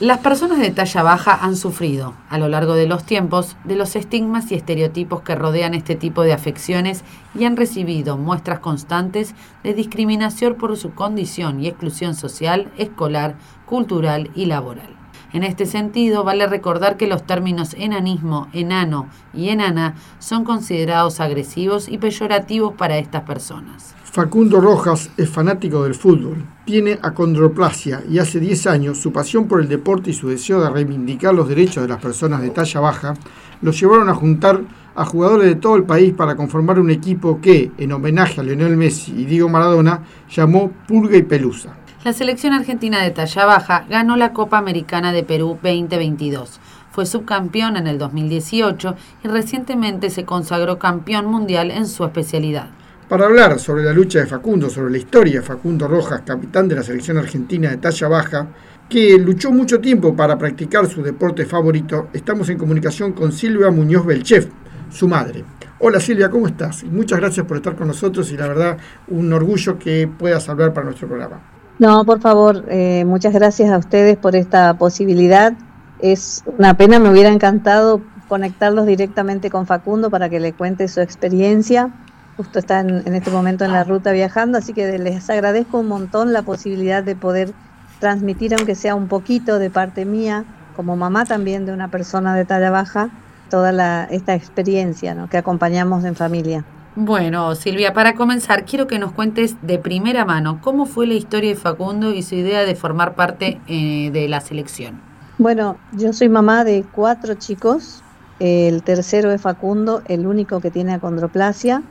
Las personas de talla baja han sufrido, a lo largo de los tiempos, de los estigmas y estereotipos que rodean este tipo de afecciones y han recibido muestras constantes de discriminación por su condición y exclusión social, escolar, cultural y laboral. En este sentido, vale recordar que los términos enanismo, enano y enana son considerados agresivos y peyorativos para estas personas. Facundo Rojas es fanático del fútbol, tiene acondroplasia y hace 10 años su pasión por el deporte y su deseo de reivindicar los derechos de las personas de talla baja lo llevaron a juntar a jugadores de todo el país para conformar un equipo que, en homenaje a Lionel Messi y Diego Maradona, llamó Pulga y Pelusa. La selección argentina de talla baja ganó la Copa Americana de Perú 2022. Fue subcampeón en el 2018 y recientemente se consagró campeón mundial en su especialidad. Para hablar sobre la lucha de Facundo, sobre la historia de Facundo Rojas, capitán de la selección argentina de talla baja, que luchó mucho tiempo para practicar su deporte favorito, estamos en comunicación con Silvia Muñoz Belchef, su madre. Hola Silvia, ¿cómo estás? Muchas gracias por estar con nosotros y la verdad un orgullo que puedas hablar para nuestro programa. No, por favor, eh, muchas gracias a ustedes por esta posibilidad. Es una pena, me hubiera encantado conectarlos directamente con Facundo para que le cuente su experiencia justo está en, este momento en la ruta viajando, así que les agradezco un montón la posibilidad de poder transmitir, aunque sea un poquito de parte mía, como mamá también de una persona de talla baja, toda esta experiencia que acompañamos en familia. Bueno, Silvia, para comenzar, quiero que nos cuentes de primera mano cómo fue la historia de Facundo y su idea de formar parte eh, de la selección. Bueno, yo soy mamá de cuatro chicos, el tercero es Facundo, el único que tiene acondroplasia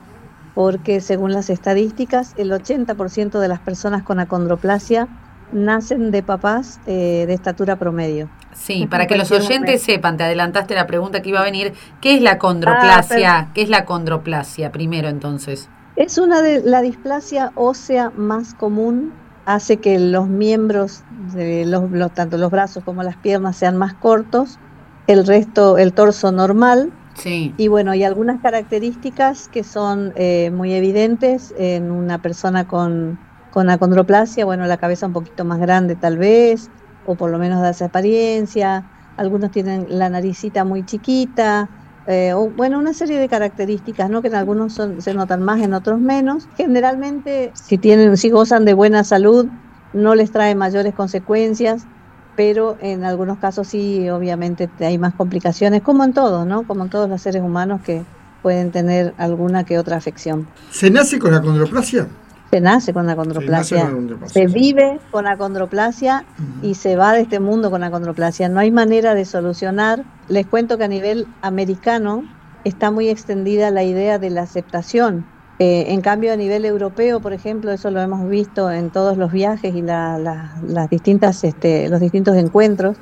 porque según las estadísticas, el 80% de las personas con acondroplasia nacen de papás eh, de estatura promedio. Sí, para que los oyentes sepan, te adelantaste la pregunta que iba a venir, ¿qué es la? Ah, ¿Qué es la acondroplasia primero entonces? Es una de la displasia ósea más común, hace que los miembros, de los, tanto los brazos como las piernas sean más cortos, el resto, el torso normal, y bueno, hay algunas características que son eh, muy evidentes en una persona con, con acondroplasia, bueno, la cabeza un poquito más grande tal vez, o por lo menos da esa apariencia, algunos tienen la naricita muy chiquita, eh, o, bueno, una serie de características, ¿no? Que en algunos son, se notan más, en otros menos. Generalmente, si tienen, si gozan de buena salud, no les trae mayores consecuencias pero en algunos casos sí, obviamente hay más complicaciones, como en todos, ¿no? Como en todos los seres humanos que pueden tener alguna que otra afección. ¿Se nace con acondroplasia? Se nace con acondroplasia. Se, se vive con acondroplasia y se va de este mundo con acondroplasia. No hay manera de solucionar. Les cuento que a nivel americano está muy extendida la idea de la aceptación eh, en cambio, a nivel europeo, por ejemplo, eso lo hemos visto en todos los viajes y las distintas, este, los distintos encuentros,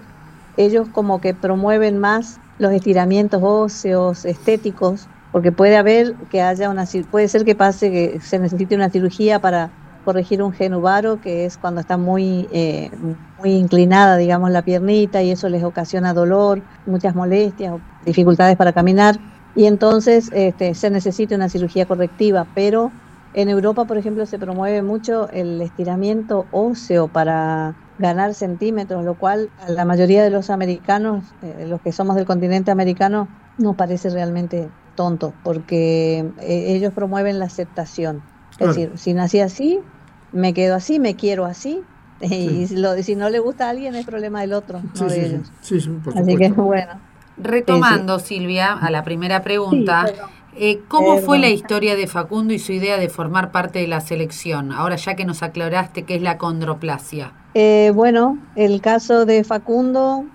ellos como que promueven más los estiramientos óseos, estéticos, porque puede haber que haya una, puede ser que pase que se necesite una cirugía para corregir un genuvaro, que es cuando está muy, eh, muy inclinada, digamos, la piernita y eso les ocasiona dolor, muchas molestias o dificultades para caminar. Y entonces este, se necesita una cirugía correctiva, pero en Europa, por ejemplo, se promueve mucho el estiramiento óseo para ganar centímetros, lo cual a la mayoría de los americanos, eh, los que somos del continente americano, nos parece realmente tonto, porque eh, ellos promueven la aceptación. Es decir, si nací así, me quedo así, me quiero así, y si no le gusta a alguien es problema del otro, no de ellos. así que bueno. Retomando, Silvia, a la primera pregunta, eh, ¿cómo fue la historia de Facundo y su idea de formar parte de la selección? Ahora ya que nos aclaraste qué es la condroplasia. Eh, bueno, el caso de Facundo,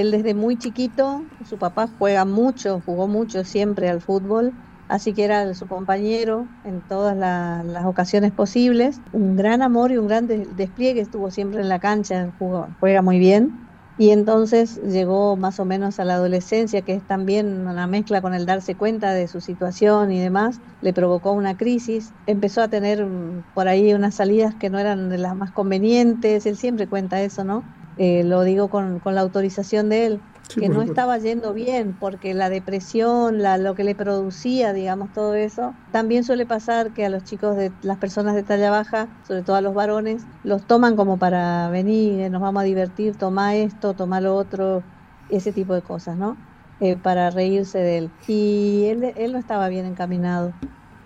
él desde muy chiquito, su papá juega mucho, jugó mucho siempre al fútbol, así que era su compañero en todas las ocasiones posibles. Un gran amor y un gran despliegue, estuvo siempre en la cancha, juega muy bien Y entonces llegó más o menos a la adolescencia, que es también una mezcla con el darse cuenta de su situación y demás, le provocó una crisis, empezó a tener mm, por ahí unas salidas que no eran de las más convenientes, él siempre cuenta eso, ¿no? Eh, lo digo con, con la autorización de él, que no estaba yendo bien, porque la depresión, la, lo que le producía, digamos, todo eso, también suele pasar que a los chicos de las personas de talla baja, sobre todo a los varones, los toman como para venir, eh, nos vamos a divertir, toma esto, toma lo otro, ese tipo de cosas, ¿no? Eh, para reírse de él. Y él, él no estaba bien encaminado.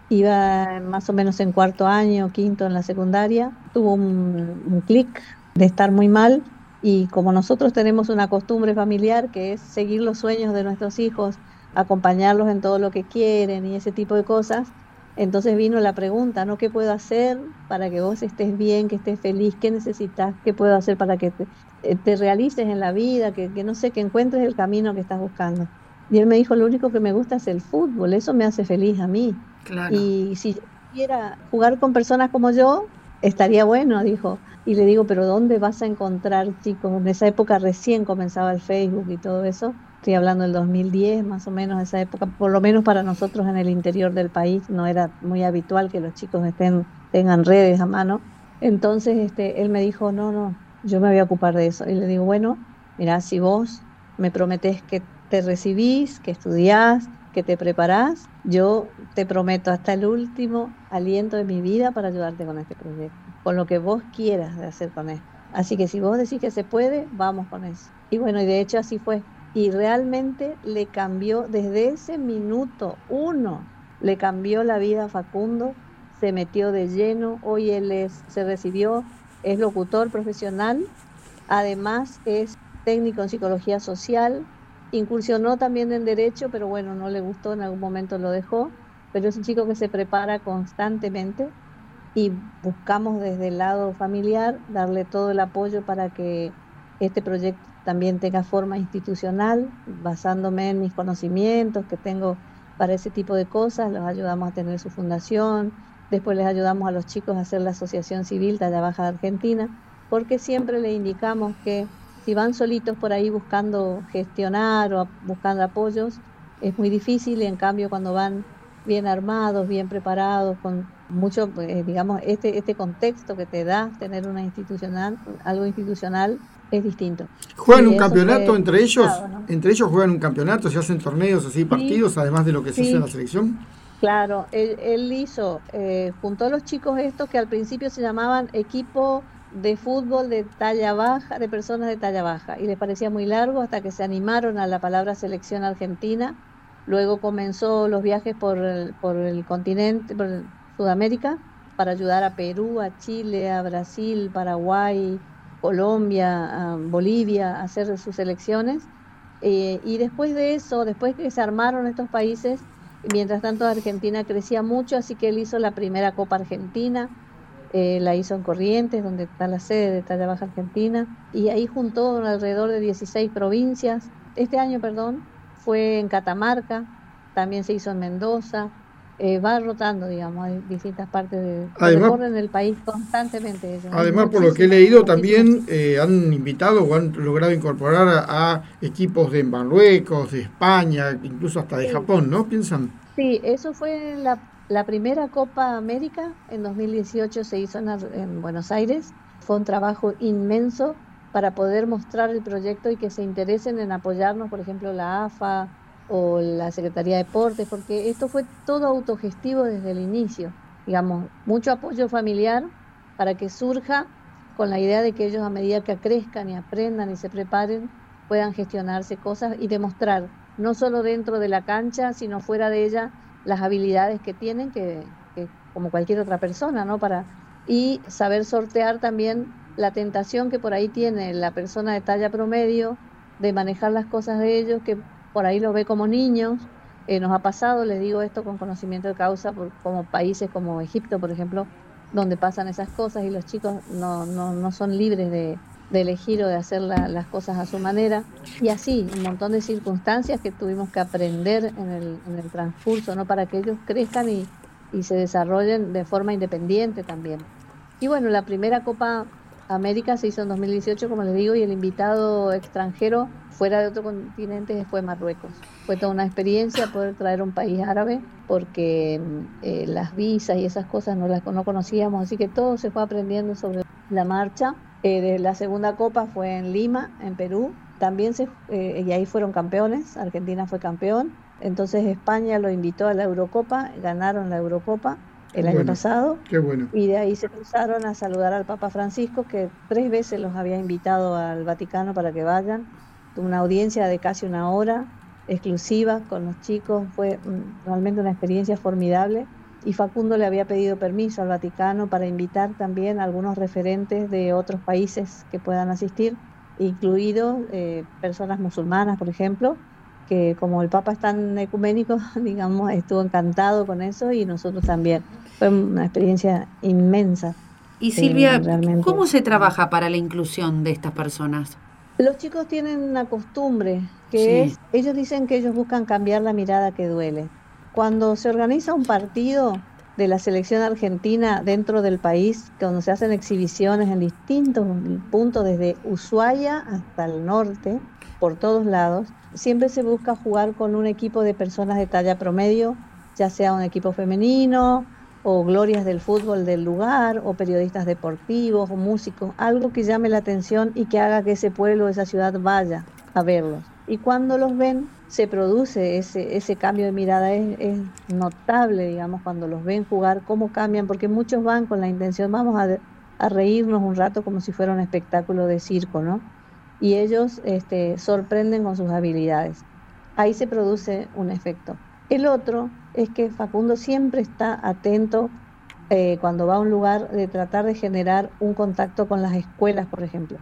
Iba más o menos en cuarto año, quinto en la secundaria, tuvo un, un clic de estar muy mal y como nosotros tenemos una costumbre familiar que es seguir los sueños de nuestros hijos, acompañarlos en todo lo que quieren y ese tipo de cosas, entonces vino la pregunta, ¿no? ¿Qué puedo hacer para que vos estés bien, que estés feliz? ¿Qué necesitas? ¿Qué puedo hacer para que te, eh, realices en la vida? Que, no sé, que encuentres el camino que estás buscando. Y él me dijo, lo único que me gusta es el fútbol, eso me hace feliz a mí. Y si quiera jugar con personas como yo, estaría bueno, dijo. Y le digo, pero ¿dónde vas a encontrar chicos? En esa época recién comenzaba el Facebook y todo eso. Estoy hablando del 2010, más o menos, esa época. Por lo menos para nosotros en el interior del país no era muy habitual que los chicos estén, tengan redes a mano. Entonces este, él me dijo, no, no, yo me voy a ocupar de eso. Y le digo, bueno, mira, si vos me prometés que te recibís, que estudiás, que te preparás, yo te prometo hasta el último aliento de mi vida para ayudarte con este proyecto con lo que vos quieras de hacer con él. Así que si vos decís que se puede, vamos con eso. Y bueno, y de hecho así fue. Y realmente le cambió desde ese minuto uno, le cambió la vida a Facundo, se metió de lleno, hoy él es, se recibió, es locutor profesional, además es técnico en psicología social, incursionó también en derecho, pero bueno, no le gustó, en algún momento lo dejó, pero es un chico que se prepara constantemente y buscamos desde el lado familiar darle todo el apoyo para que este proyecto también tenga forma institucional, basándome en mis conocimientos que tengo para ese tipo de cosas, los ayudamos a tener su fundación, después les ayudamos a los chicos a hacer la Asociación Civil Talla Baja de Argentina, porque siempre le indicamos que si van solitos por ahí buscando gestionar o buscando apoyos, es muy difícil y en cambio cuando van bien armados, bien preparados, con mucho, eh, digamos, este, este contexto que te da tener una institucional, algo institucional, es distinto. ¿Juegan un campeonato entre ellos? ¿Entre ellos juegan un campeonato? ¿Se hacen torneos así, partidos, además de lo que se hace en la selección? Claro, él, hizo, eh, juntó a los chicos estos que al principio se llamaban equipo de fútbol de talla baja, de personas de talla baja, y les parecía muy largo hasta que se animaron a la palabra selección argentina. Luego comenzó los viajes por el, por el continente, por Sudamérica para ayudar a Perú, a Chile, a Brasil, Paraguay, Colombia, Bolivia a hacer sus elecciones. Eh, y después de eso, después que se armaron estos países, mientras tanto Argentina crecía mucho, así que él hizo la primera Copa Argentina, eh, la hizo en Corrientes, donde está la sede de Talla Baja Argentina, y ahí juntó alrededor de 16 provincias. Este año, perdón, fue en Catamarca, también se hizo en Mendoza, eh, va rotando, digamos, hay distintas partes de, además, en el país constantemente. Además, por lo que he leído, también eh, han invitado o han logrado incorporar a, equipos de Marruecos, de España, incluso hasta de Japón, ¿no? ¿Piensan? Sí, eso fue la, la primera Copa América, en 2018 se hizo en, en Buenos Aires, fue un trabajo inmenso para poder mostrar el proyecto y que se interesen en apoyarnos, por ejemplo, la AFA, o la Secretaría de Deportes, porque esto fue todo autogestivo desde el inicio. Digamos, mucho apoyo familiar para que surja con la idea de que ellos a medida que crezcan y aprendan y se preparen, puedan gestionarse cosas y demostrar, no solo dentro de la cancha, sino fuera de ella, las habilidades que tienen, que, que como cualquier otra persona, ¿no? Para, y saber sortear también la tentación que por ahí tiene la persona de talla promedio de manejar las cosas de ellos, que por ahí lo ve como niños. Eh, nos ha pasado, les digo esto con conocimiento de causa, por, como países como Egipto, por ejemplo, donde pasan esas cosas y los chicos no, no, no son libres de, de, elegir o de hacer las cosas a su manera. Y así, un montón de circunstancias que tuvimos que aprender en el, en el transcurso, ¿no? Para que ellos crezcan y, y se desarrollen de forma independiente también. Y bueno, la primera Copa América se hizo en 2018, como les digo, y el invitado extranjero fuera de otro continente fue Marruecos. Fue toda una experiencia poder traer un país árabe porque eh, las visas y esas cosas no las no conocíamos, así que todo se fue aprendiendo sobre la marcha. Eh, la segunda copa fue en Lima, en Perú. También se, eh, y ahí fueron campeones, Argentina fue campeón. Entonces España lo invitó a la Eurocopa, ganaron la Eurocopa el año pasado. Qué bueno. Y de ahí se cruzaron a saludar al Papa Francisco, que tres veces los había invitado al Vaticano para que vayan. Una audiencia de casi una hora, exclusiva con los chicos. Fue realmente una experiencia formidable. Y Facundo le había pedido permiso al Vaticano para invitar también a algunos referentes de otros países que puedan asistir, incluidos eh, personas musulmanas, por ejemplo, que como el Papa es tan ecuménico, digamos, estuvo encantado con eso y nosotros también. Fue una experiencia inmensa. Y Silvia, eh, ¿cómo se trabaja para la inclusión de estas personas? Los chicos tienen una costumbre que es, ellos dicen que ellos buscan cambiar la mirada que duele. Cuando se organiza un partido de la selección argentina dentro del país, cuando se hacen exhibiciones en distintos puntos, desde Ushuaia hasta el norte, por todos lados, siempre se busca jugar con un equipo de personas de talla promedio, ya sea un equipo femenino o glorias del fútbol del lugar o periodistas deportivos o músicos, algo que llame la atención y que haga que ese pueblo, esa ciudad vaya a verlos. Y cuando los ven, se produce ese, ese cambio de mirada, es, notable, digamos, cuando los ven jugar, cómo cambian, porque muchos van con la intención, vamos a, a reírnos un rato como si fuera un espectáculo de circo, ¿no? y ellos este, sorprenden con sus habilidades. Ahí se produce un efecto. El otro es que Facundo siempre está atento eh, cuando va a un lugar de tratar de generar un contacto con las escuelas, por ejemplo.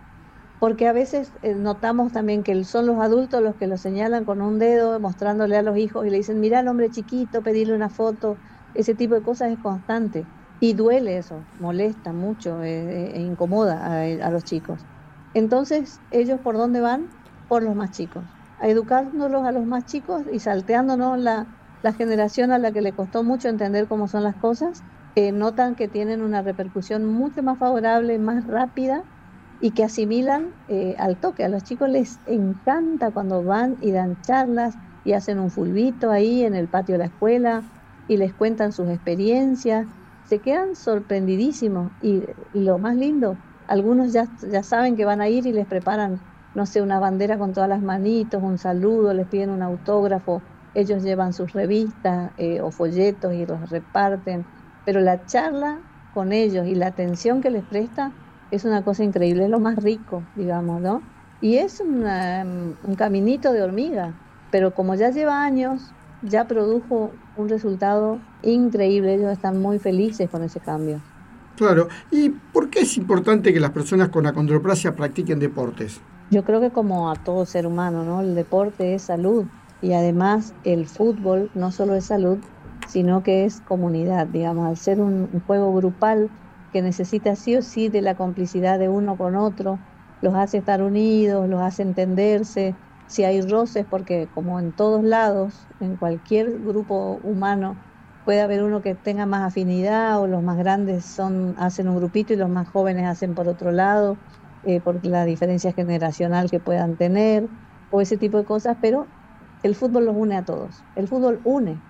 Porque a veces eh, notamos también que son los adultos los que lo señalan con un dedo, mostrándole a los hijos y le dicen, mira al hombre chiquito, pedirle una foto. Ese tipo de cosas es constante. Y duele eso, molesta mucho eh, e incomoda a los chicos. Entonces, ¿ellos por dónde van? Por los más chicos, a educándolos a los más chicos y salteándonos la, la generación a la que le costó mucho entender cómo son las cosas, eh, notan que tienen una repercusión mucho más favorable, más rápida y que asimilan eh, al toque. A los chicos les encanta cuando van y dan charlas y hacen un fulbito ahí en el patio de la escuela y les cuentan sus experiencias. Se quedan sorprendidísimos y lo más lindo, algunos ya, ya saben que van a ir y les preparan, no sé, una bandera con todas las manitos, un saludo, les piden un autógrafo, ellos llevan sus revistas eh, o folletos y los reparten, pero la charla con ellos y la atención que les presta es una cosa increíble, es lo más rico, digamos, ¿no? Y es un caminito de hormiga, pero como ya lleva años, ya produjo un resultado increíble, ellos están muy felices con ese cambio. Claro. ¿Y por qué es importante que las personas con acondroplasia practiquen deportes? Yo creo que como a todo ser humano, ¿no? El deporte es salud y además el fútbol no solo es salud, sino que es comunidad, digamos, al ser un, juego grupal que necesita sí o sí de la complicidad de uno con otro, los hace estar unidos, los hace entenderse, si hay roces, porque como en todos lados, en cualquier grupo humano, puede haber uno que tenga más afinidad o los más grandes son hacen un grupito y los más jóvenes hacen por otro lado, eh, por la diferencia generacional que puedan tener o ese tipo de cosas, pero el fútbol los une a todos. El fútbol une,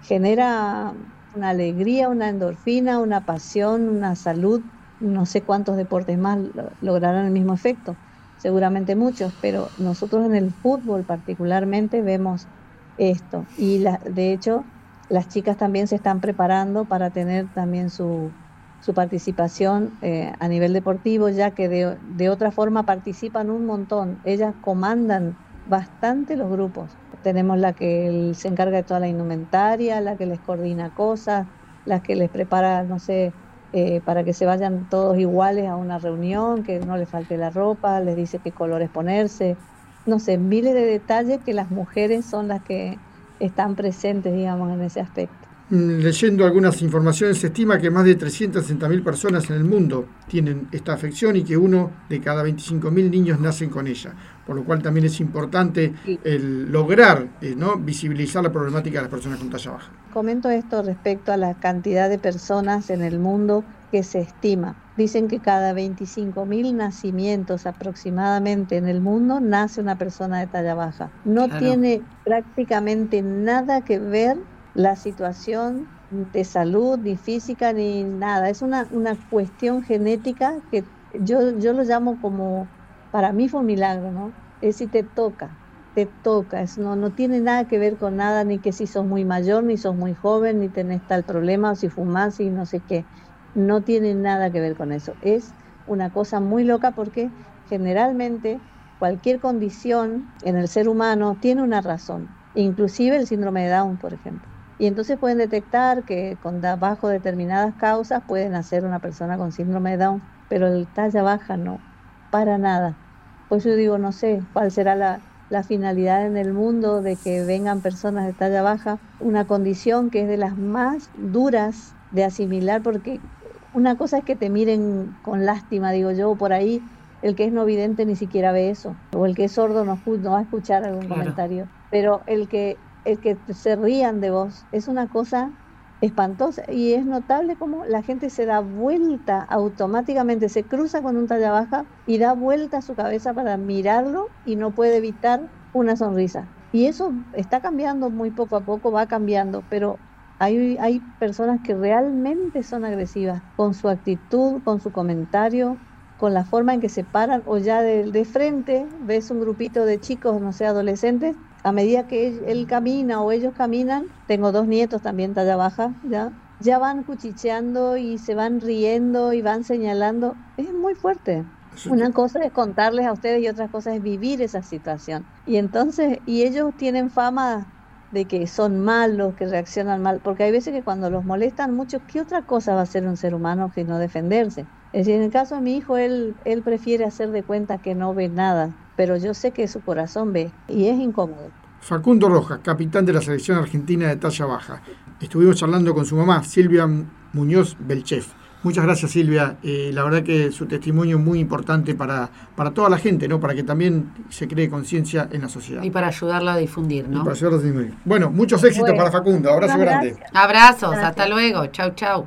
genera una alegría, una endorfina, una pasión, una salud. No sé cuántos deportes más lograrán el mismo efecto, seguramente muchos, pero nosotros en el fútbol particularmente vemos esto. Y la, de hecho, las chicas también se están preparando para tener también su, su participación eh, a nivel deportivo, ya que de, de, otra forma participan un montón. Ellas comandan bastante los grupos. Tenemos la que se encarga de toda la indumentaria, la que les coordina cosas, la que les prepara, no sé, eh, para que se vayan todos iguales a una reunión, que no les falte la ropa, les dice qué colores ponerse. No sé, miles de detalles que las mujeres son las que están presentes, digamos, en ese aspecto. Mm, leyendo algunas informaciones, se estima que más de 360.000 personas en el mundo tienen esta afección y que uno de cada 25.000 niños nacen con ella, por lo cual también es importante el lograr eh, ¿no? visibilizar la problemática de las personas con talla baja. Comento esto respecto a la cantidad de personas en el mundo que se estima. Dicen que cada 25.000 nacimientos aproximadamente en el mundo nace una persona de talla baja. No tiene prácticamente nada que ver la situación de salud, ni física, ni nada. Es una, una cuestión genética que yo, yo lo llamo como, para mí fue un milagro, ¿no? Es si te toca, te toca, no, no tiene nada que ver con nada, ni que si sos muy mayor, ni sos muy joven, ni tenés tal problema, o si fumás y no sé qué. No tiene nada que ver con eso. Es una cosa muy loca porque generalmente cualquier condición en el ser humano tiene una razón, inclusive el síndrome de Down, por ejemplo. Y entonces pueden detectar que con bajo determinadas causas pueden hacer una persona con síndrome de Down, pero el talla baja no, para nada. Pues yo digo, no sé cuál será la, la finalidad en el mundo de que vengan personas de talla baja, una condición que es de las más duras de asimilar, porque una cosa es que te miren con lástima, digo yo, por ahí el que es no vidente ni siquiera ve eso, o el que es sordo no, no va a escuchar algún comentario, pero el que el que se rían de vos es una cosa espantosa y es notable como la gente se da vuelta automáticamente, se cruza con un talla baja y da vuelta su cabeza para mirarlo y no puede evitar una sonrisa. Y eso está cambiando muy poco a poco, va cambiando, pero hay, hay personas que realmente son agresivas con su actitud, con su comentario, con la forma en que se paran o ya de, de frente ves un grupito de chicos, no sé, adolescentes a medida que él, camina o ellos caminan, tengo dos nietos también talla baja, ya, ya van cuchicheando y se van riendo y van señalando. Es muy fuerte. Una cosa es contarles a ustedes y otra cosa es vivir esa situación. Y entonces, y ellos tienen fama de que son malos, que reaccionan mal, porque hay veces que cuando los molestan mucho, ¿qué otra cosa va a hacer un ser humano que no defenderse? Es decir, en el caso de mi hijo, él, él prefiere hacer de cuenta que no ve nada, pero yo sé que su corazón ve y es incómodo. Facundo Rojas, capitán de la selección argentina de talla baja. Estuvimos charlando con su mamá, Silvia Muñoz Belchef. Muchas gracias Silvia, eh, la verdad que su testimonio es muy importante para, para toda la gente, ¿no? para que también se cree conciencia en la sociedad. Y para ayudarla a difundir, ¿no? para ayudarla a difundir. Bueno, muchos éxitos para Facundo, abrazo grande. Abrazos, hasta luego, chau chau.